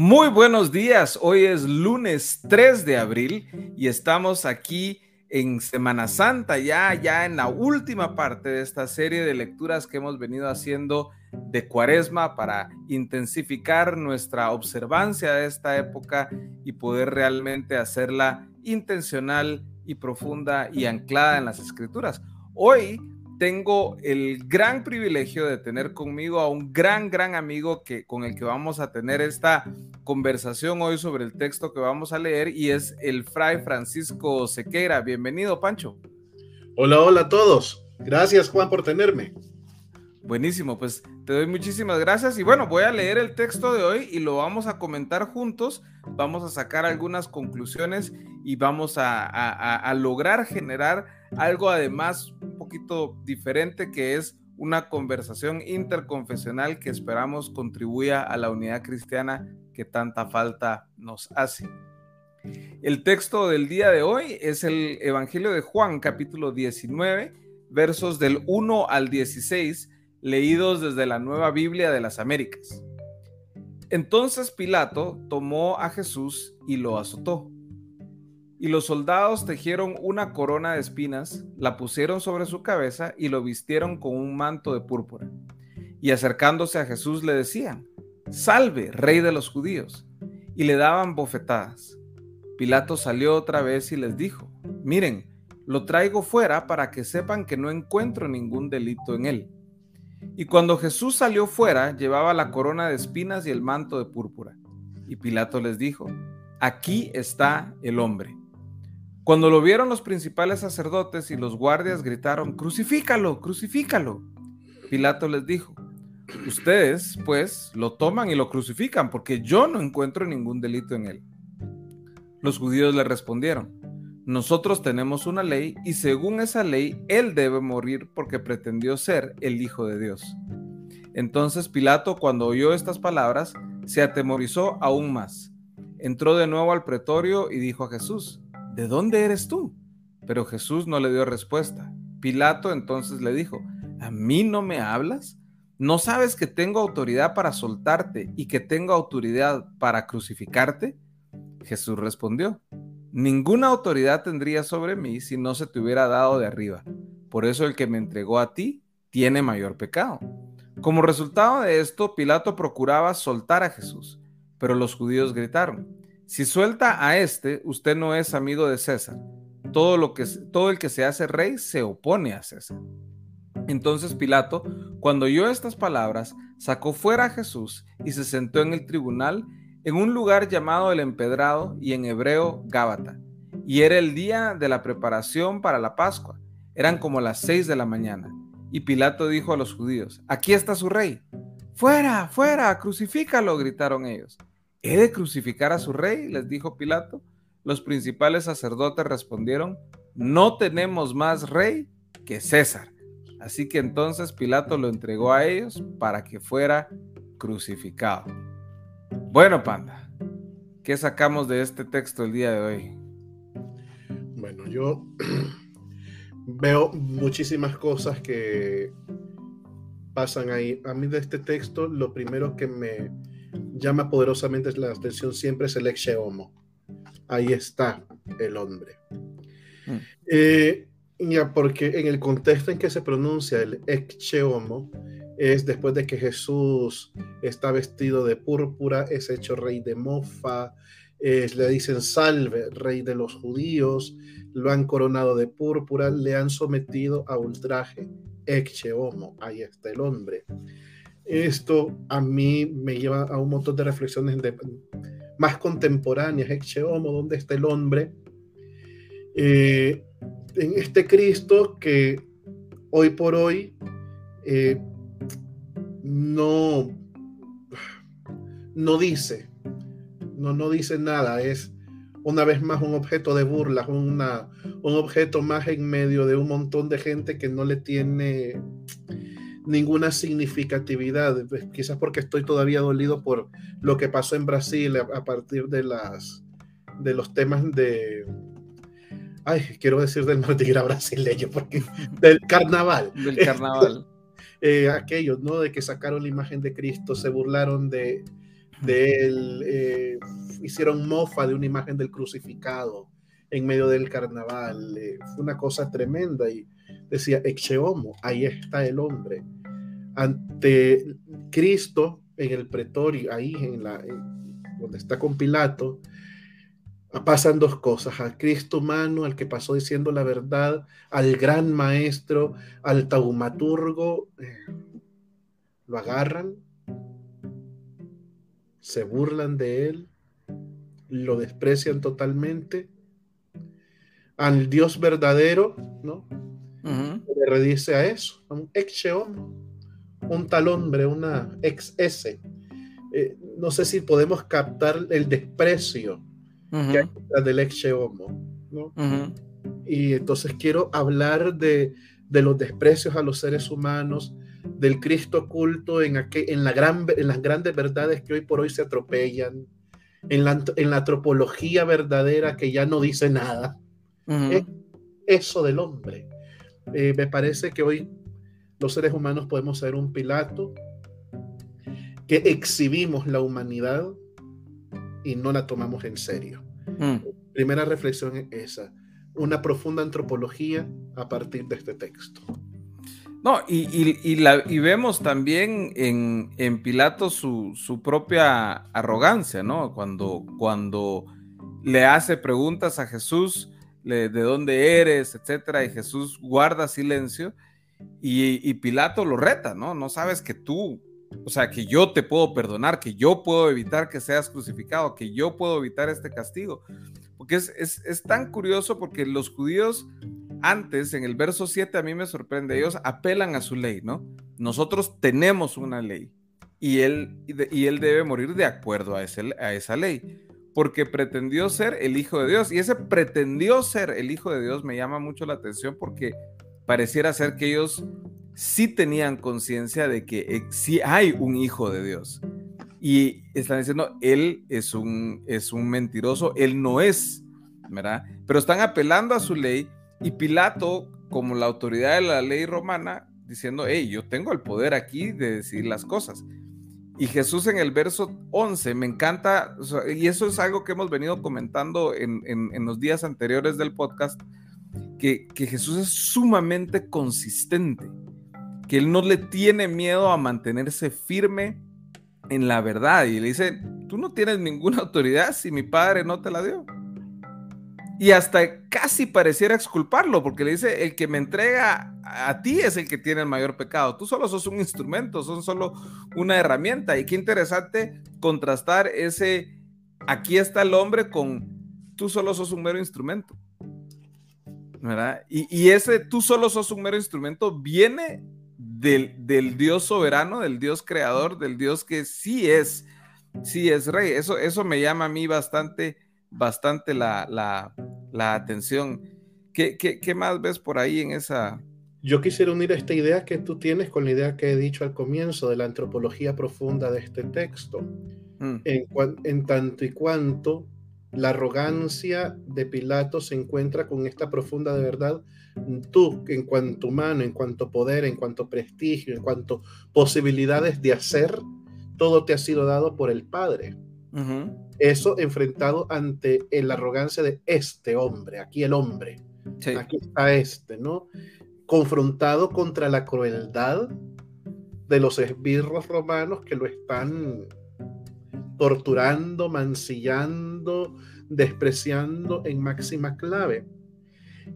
Muy buenos días, hoy es lunes 3 de abril y estamos aquí en Semana Santa, ya, ya en la última parte de esta serie de lecturas que hemos venido haciendo de Cuaresma para intensificar nuestra observancia de esta época y poder realmente hacerla intencional y profunda y anclada en las escrituras. Hoy tengo el gran privilegio de tener conmigo a un gran, gran amigo que, con el que vamos a tener esta conversación hoy sobre el texto que vamos a leer y es el fray Francisco Sequeira. Bienvenido, Pancho. Hola, hola a todos. Gracias, Juan, por tenerme. Buenísimo, pues te doy muchísimas gracias y bueno, voy a leer el texto de hoy y lo vamos a comentar juntos, vamos a sacar algunas conclusiones y vamos a, a lograr generar algo además un poquito diferente que es una conversación interconfesional que esperamos contribuya a la unidad cristiana que tanta falta nos hace. El texto del día de hoy es el Evangelio de Juan, capítulo 19, versos del 1 al 16 leídos desde la Nueva Biblia de las Américas. Entonces Pilato tomó a Jesús y lo azotó. Y los soldados tejieron una corona de espinas, la pusieron sobre su cabeza y lo vistieron con un manto de púrpura. Y acercándose a Jesús le decían, Salve, rey de los judíos. Y le daban bofetadas. Pilato salió otra vez y les dijo, Miren, lo traigo fuera para que sepan que no encuentro ningún delito en él. Y cuando Jesús salió fuera, llevaba la corona de espinas y el manto de púrpura. Y Pilato les dijo, aquí está el hombre. Cuando lo vieron los principales sacerdotes y los guardias gritaron, crucifícalo, crucifícalo. Pilato les dijo, ustedes pues lo toman y lo crucifican porque yo no encuentro ningún delito en él. Los judíos le respondieron, nosotros tenemos una ley y según esa ley él debe morir porque pretendió ser el Hijo de Dios. Entonces Pilato, cuando oyó estas palabras, se atemorizó aún más. Entró de nuevo al pretorio y dijo a Jesús, ¿de dónde eres tú? Pero Jesús no le dio respuesta. Pilato entonces le dijo, ¿a mí no me hablas? ¿No sabes que tengo autoridad para soltarte y que tengo autoridad para crucificarte? Jesús respondió, Ninguna autoridad tendría sobre mí si no se te hubiera dado de arriba. Por eso el que me entregó a ti tiene mayor pecado. Como resultado de esto, Pilato procuraba soltar a Jesús, pero los judíos gritaron, si suelta a este, usted no es amigo de César. Todo, lo que, todo el que se hace rey se opone a César. Entonces Pilato, cuando oyó estas palabras, sacó fuera a Jesús y se sentó en el tribunal en un lugar llamado el Empedrado y en hebreo Gábata. Y era el día de la preparación para la Pascua. Eran como las seis de la mañana. Y Pilato dijo a los judíos, aquí está su rey. Fuera, fuera, crucifícalo, gritaron ellos. ¿He de crucificar a su rey? les dijo Pilato. Los principales sacerdotes respondieron, no tenemos más rey que César. Así que entonces Pilato lo entregó a ellos para que fuera crucificado. Bueno, Panda, ¿qué sacamos de este texto el día de hoy? Bueno, yo veo muchísimas cosas que pasan ahí. A mí de este texto, lo primero que me llama poderosamente la atención siempre es el ex homo. Ahí está el hombre. Mm. Eh, ya, porque en el contexto en que se pronuncia el ex homo, es después de que Jesús está vestido de púrpura, es hecho rey de mofa, le dicen salve, rey de los judíos, lo han coronado de púrpura, le han sometido a ultraje, eche homo, ahí está el hombre. Esto a mí me lleva a un montón de reflexiones más contemporáneas, eche homo, ¿dónde está el hombre? Eh, en este Cristo que hoy por hoy eh, no, no dice, no, no dice nada, es una vez más un objeto de burla, una, un objeto más en medio de un montón de gente que no le tiene ninguna significatividad, pues, quizás porque estoy todavía dolido por lo que pasó en Brasil a, partir de las de los temas de ay, quiero decir del Mardi brasileño, porque del carnaval. Del carnaval. Eh, aquellos, ¿no? De que sacaron la imagen de Cristo, se burlaron de, de él, eh, hicieron mofa de una imagen del crucificado en medio del carnaval. Eh, fue una cosa tremenda y decía, Exeomo, ahí está el hombre. Ante Cristo en el pretorio, ahí en la, donde está con Pilato, pasan dos cosas, al Cristo humano, al que pasó diciendo la verdad, al gran maestro, al taumaturgo, eh, lo agarran, se burlan de él, lo desprecian totalmente. Al Dios verdadero, ¿no? Le redice a eso, un ex un tal hombre, una ex S. Eh, no sé si podemos captar el desprecio que hay del ex ¿no? Y entonces quiero hablar de, de, los desprecios a los seres humanos, del Cristo oculto en, en, la gran, en las grandes verdades que hoy por hoy se atropellan, en la, en la antropología verdadera que ya no dice nada. eso del hombre. Eh, me parece que hoy los seres humanos podemos ser un Pilato, que exhibimos la humanidad y no la tomamos en serio. Mm. Primera reflexión es esa, una profunda antropología a partir de este texto. No, y, la, vemos también en, en Pilato su, propia arrogancia, ¿no? Cuando, cuando le hace preguntas a Jesús de dónde eres, etcétera, y Jesús guarda silencio y, Pilato lo reta, ¿no? No sabes que tú, o sea, que yo te puedo perdonar, que yo puedo evitar que seas crucificado, que yo puedo evitar este castigo. Porque es, es, es tan curioso porque los judíos antes, en el verso 7, a mí me sorprende, ellos apelan a su ley, ¿no? Nosotros tenemos una ley y él, y él debe morir de acuerdo a, ese, a esa ley, porque pretendió ser el Hijo de Dios. Y ese pretendió ser el Hijo de Dios me llama mucho la atención porque pareciera ser que ellos sí tenían conciencia de que sí hay un Hijo de Dios. Y están diciendo, él es un, es un mentiroso, él no es, ¿verdad? Pero están apelando a su ley y Pilato, como la autoridad de la ley romana, diciendo, hey, yo tengo el poder aquí de decir las cosas. Y Jesús en el verso 11, me encanta, y eso es algo que hemos venido comentando en, los días anteriores del podcast, que, Jesús es sumamente consistente, que él no le tiene miedo a mantenerse firme en la verdad. Y le dice, tú no tienes ninguna autoridad si mi padre no te la dio. Y hasta casi pareciera exculparlo, porque le dice, el que me entrega a ti es el que tiene el mayor pecado. Tú solo sos un instrumento, son solo una herramienta. Y qué interesante contrastar ese, aquí está el hombre con, tú solo sos un mero instrumento. ¿Verdad? Y, ese, tú solo sos un mero instrumento, viene del, del, Dios soberano, del Dios creador, del Dios que sí es, sí es rey. Eso, eso me llama a mí bastante bastante la, la, atención. ¿Qué, ¿Qué, más ves por ahí en esa? Yo quisiera unir esta idea que tú tienes con la idea que he dicho al comienzo de la antropología profunda de este texto. Mm. En, en tanto y cuanto la arrogancia de Pilato se encuentra con esta profunda de verdad, tú en cuanto humano, en cuanto poder, en cuanto prestigio, en cuanto posibilidades de hacer, todo te ha sido dado por el Padre. Eso enfrentado ante la arrogancia de este hombre, aquí el hombre, aquí está este, ¿no? Confrontado contra la crueldad de los esbirros romanos que lo están torturando, mancillando, despreciando en máxima clave.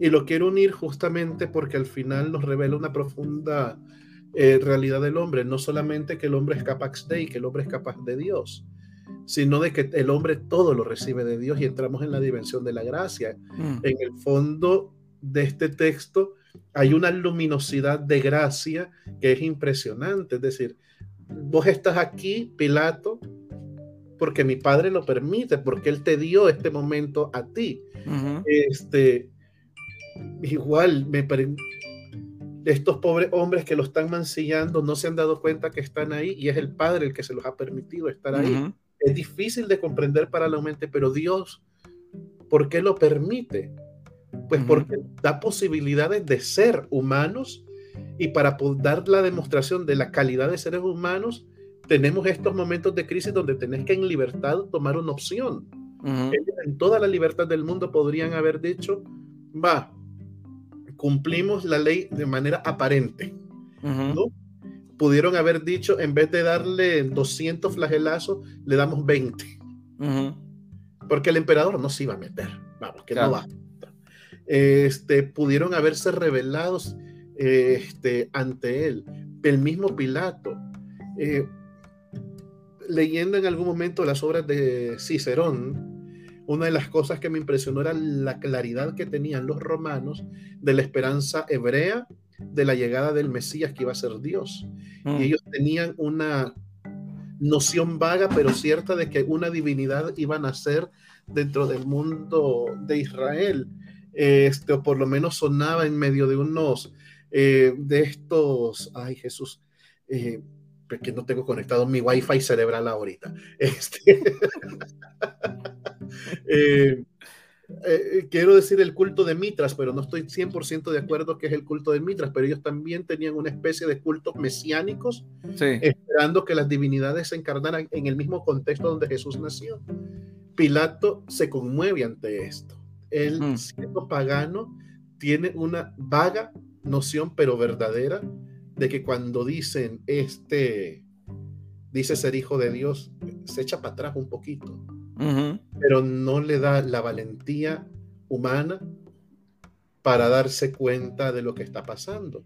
Y lo quiero unir justamente porque al final nos revela una profunda eh, realidad del hombre, no solamente que el hombre es capaz de y que el hombre es capaz de Dios, sino de que el hombre todo lo recibe de Dios y entramos en la dimensión de la gracia. Mm. En el fondo de este texto hay una luminosidad de gracia que es impresionante. Es decir, vos estás aquí, Pilato, porque mi padre lo permite, porque él te dio este momento a ti. Este, igual, me estos pobres hombres que lo están mancillando no se han dado cuenta que están ahí y es el Padre el que se los ha permitido estar ahí es difícil de comprender para la mente, pero Dios, ¿por qué lo permite? Pues porque da posibilidades de ser humanos y para dar la demostración de la calidad de seres humanos, tenemos estos momentos de crisis donde tenés que en libertad tomar una opción. En toda la libertad del mundo podrían haber dicho, va, cumplimos la ley de manera aparente. ¿no? Pudieron haber dicho, en vez de darle 200 flagelazos, le damos 20. Porque el emperador no se iba a meter. Vamos, que no va. Este, pudieron haberse revelados este, ante él. El mismo Pilato. Eh, leyendo en algún momento las obras de Cicerón, una de las cosas que me impresionó era la claridad que tenían los romanos de la esperanza hebrea de la llegada del Mesías que iba a ser Dios. Y mm. ellos tenían una noción vaga pero cierta de que una divinidad iba a nacer dentro del mundo de Israel. Este, o por lo menos sonaba en medio de unos eh, de estos, ay Jesús, eh, que no tengo conectado mi wifi cerebral ahorita. Este, eh, eh, quiero decir el culto de Mitras, pero no estoy 100% de acuerdo que es el culto de Mitras, pero ellos también tenían una especie de cultos mesiánicos, esperando que las divinidades se encarnaran en el mismo contexto donde Jesús nació. Pilato se conmueve ante esto. Él, siendo pagano, tiene una vaga noción, pero verdadera, de que cuando dicen este dice ser hijo de Dios, se echa para atrás un poquito, pero no le da la valentía humana para darse cuenta de lo que está pasando.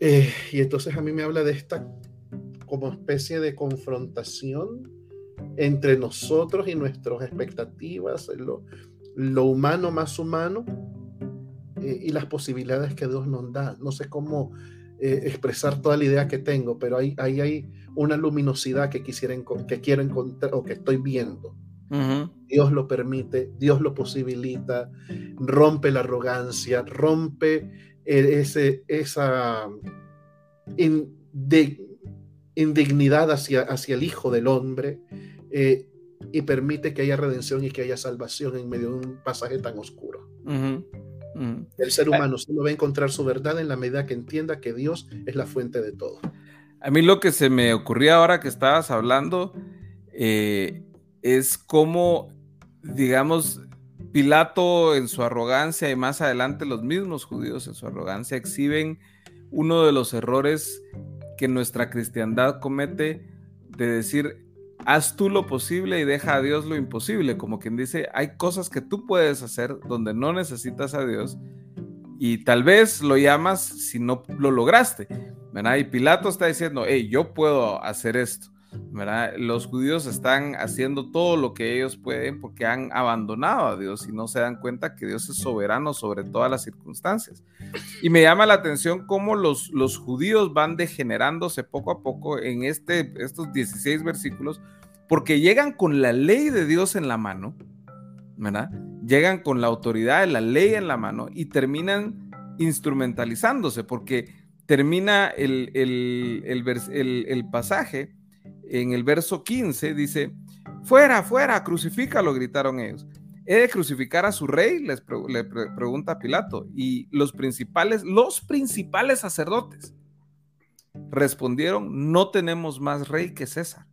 Eh, y entonces a mí me habla de esta como especie de confrontación entre nosotros y nuestras expectativas, lo, lo humano más humano eh, y las posibilidades que Dios nos da. No sé cómo eh, expresar toda la idea que tengo, pero ahí, ahí hay una luminosidad que, quisiera, que quiero encontrar o que estoy viendo. Dios lo permite, Dios lo posibilita, rompe la arrogancia, rompe ese, esa indignidad hacia, hacia el Hijo del Hombre eh, y permite que haya redención y que haya salvación en medio de un pasaje tan oscuro. El ser humano solo va a encontrar su verdad en la medida que entienda que Dios es la fuente de todo. A mí lo que se me ocurría ahora que estabas hablando eh, es cómo, digamos, Pilato en su arrogancia y más adelante los mismos judíos en su arrogancia exhiben uno de los errores que nuestra cristiandad comete de decir haz tú lo posible y deja a Dios lo imposible. Como quien dice, hay cosas que tú puedes hacer donde no necesitas a Dios y tal vez lo llamas si no lo lograste. ¿verdad? Y Pilato está diciendo, hey, yo puedo hacer esto. ¿Verdad? Los judíos están haciendo todo lo que ellos pueden porque han abandonado a Dios y no se dan cuenta que Dios es soberano sobre todas las circunstancias. Y me llama la atención cómo los, los judíos van degenerándose poco a poco en este, estos 16 versículos porque llegan con la ley de Dios en la mano, ¿verdad? Llegan con la autoridad de la ley en la mano y terminan instrumentalizándose porque termina el, el, el, el pasaje en el verso 15 dice, fuera, fuera, crucifícalo, gritaron ellos. ¿He de crucificar a su rey? Les le pregunta Pilato. Y los principales, los principales sacerdotes respondieron, no tenemos más rey que César.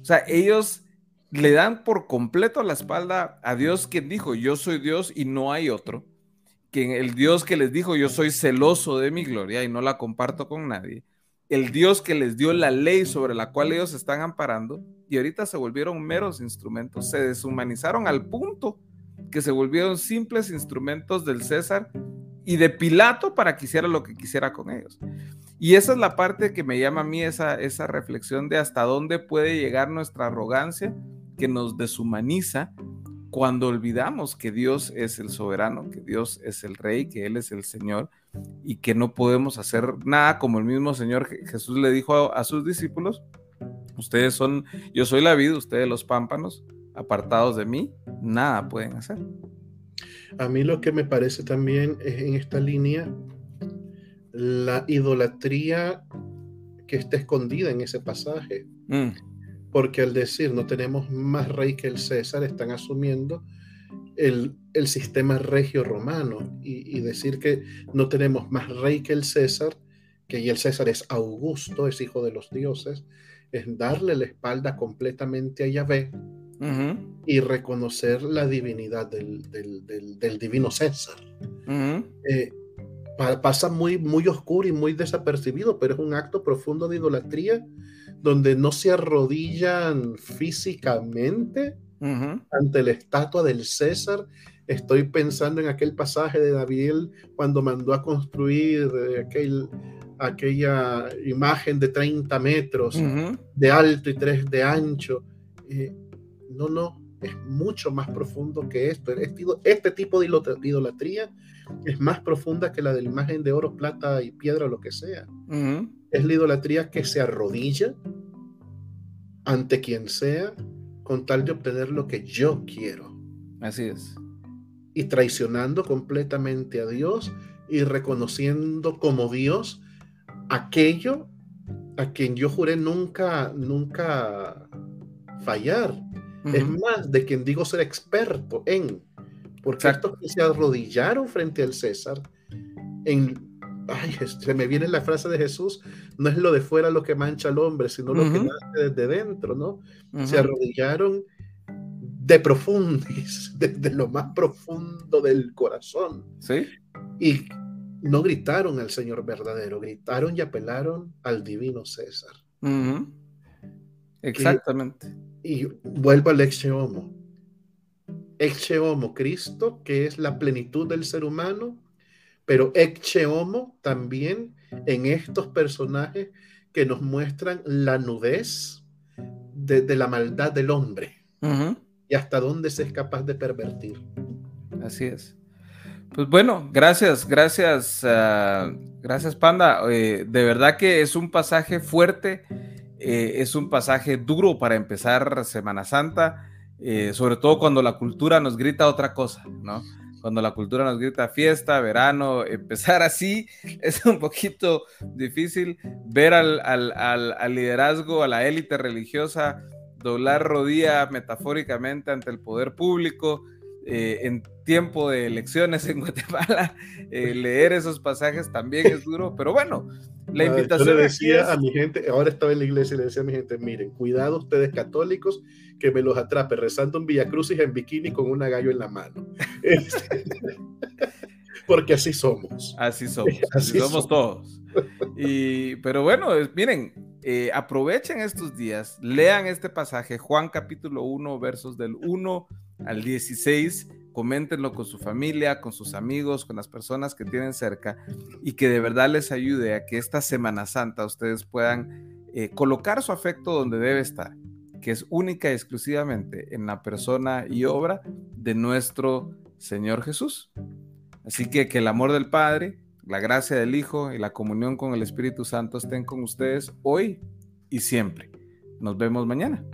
O sea, ellos le dan por completo la espalda a Dios quien dijo, yo soy Dios y no hay otro. Que el Dios que les dijo, yo soy celoso de mi gloria y no la comparto con nadie el Dios que les dio la ley sobre la cual ellos están amparando, y ahorita se volvieron meros instrumentos, se deshumanizaron al punto que se volvieron simples instrumentos del César y de Pilato para que hiciera lo que quisiera con ellos. Y esa es la parte que me llama a mí esa, esa reflexión de hasta dónde puede llegar nuestra arrogancia que nos deshumaniza cuando olvidamos que Dios es el soberano, que Dios es el rey, que Él es el Señor y que no podemos hacer nada como el mismo Señor Jesús le dijo a, sus discípulos, ustedes son, yo soy la vida, ustedes los pámpanos, apartados de mí, nada pueden hacer. A mí lo que me parece también es en esta línea la idolatría que está escondida en ese pasaje. Mm porque al decir no tenemos más rey que el César, están asumiendo el, sistema regio romano y, decir que no tenemos más rey que el César que el César es Augusto, es hijo de los dioses, es darle la espalda completamente a Yahvé y reconocer la divinidad del, divino César. Eh, pasa muy, muy oscuro y muy desapercibido, pero es un acto profundo de idolatría donde no se arrodillan físicamente ante la estatua del César. Estoy pensando en aquel pasaje de David cuando mandó a construir eh, aquel, aquella imagen de 30 metros de alto y 3 de ancho. Eh, no, no, es mucho más profundo que esto. Este, este tipo de idolatría es más profunda que la de la imagen de oro, plata y piedra o lo que sea. Es la idolatría que se arrodilla ante quien sea con tal de obtener lo que yo quiero. Así es. Y traicionando completamente a Dios y reconociendo como Dios aquello a quien yo juré nunca, nunca fallar. Es más, de quien digo ser experto en. Porque estos que se arrodillaron frente al César, en, ay, se me viene la frase de Jesús, no es lo de fuera lo que mancha al hombre, sino lo que nace desde dentro, ¿no? Se arrodillaron de profundis, desde lo más profundo del corazón. Sí. Y no gritaron al Señor verdadero, gritaron y apelaron al divino César. Exactamente. Y, vuelvo al ex homo. Ex homo, Cristo, que es la plenitud del ser humano, pero ex homo también en estos personajes que nos muestran la nudez de, la maldad del hombre y hasta dónde se es capaz de pervertir. Así es. Pues bueno, gracias, gracias, ah, gracias Panda. Eh, de verdad que es un pasaje fuerte, eh, es un pasaje duro para empezar Semana Santa, eh, sobre todo cuando la cultura nos grita otra cosa, ¿no? Cuando la cultura nos grita fiesta, verano, empezar así es un poquito difícil ver al, al liderazgo, a la élite religiosa doblar rodilla metafóricamente ante el poder público eh, en tiempo de elecciones en Guatemala, eh, leer esos pasajes también es duro, pero bueno, la invitación. Yo le decía a mi gente, ahora estaba en la iglesia y le decía a mi gente: miren, cuidado ustedes católicos, que me los atrape rezando en Villa Crucis en bikini con una gallo en la mano. Este, porque así somos. Así somos, así, somos, todos. Y, pero bueno, miren, eh, aprovechen estos días, lean este pasaje, Juan capítulo 1, versos del 1 al 16, coméntenlo con su familia, con sus amigos, con las personas que tienen cerca y que de verdad les ayude a que esta Semana Santa ustedes puedan eh, colocar su afecto donde debe estar, que es única y exclusivamente en la persona y obra de nuestro Señor Jesús. Así que que el amor del Padre, la gracia del Hijo y la comunión con el Espíritu Santo estén con ustedes hoy y siempre. Nos vemos mañana.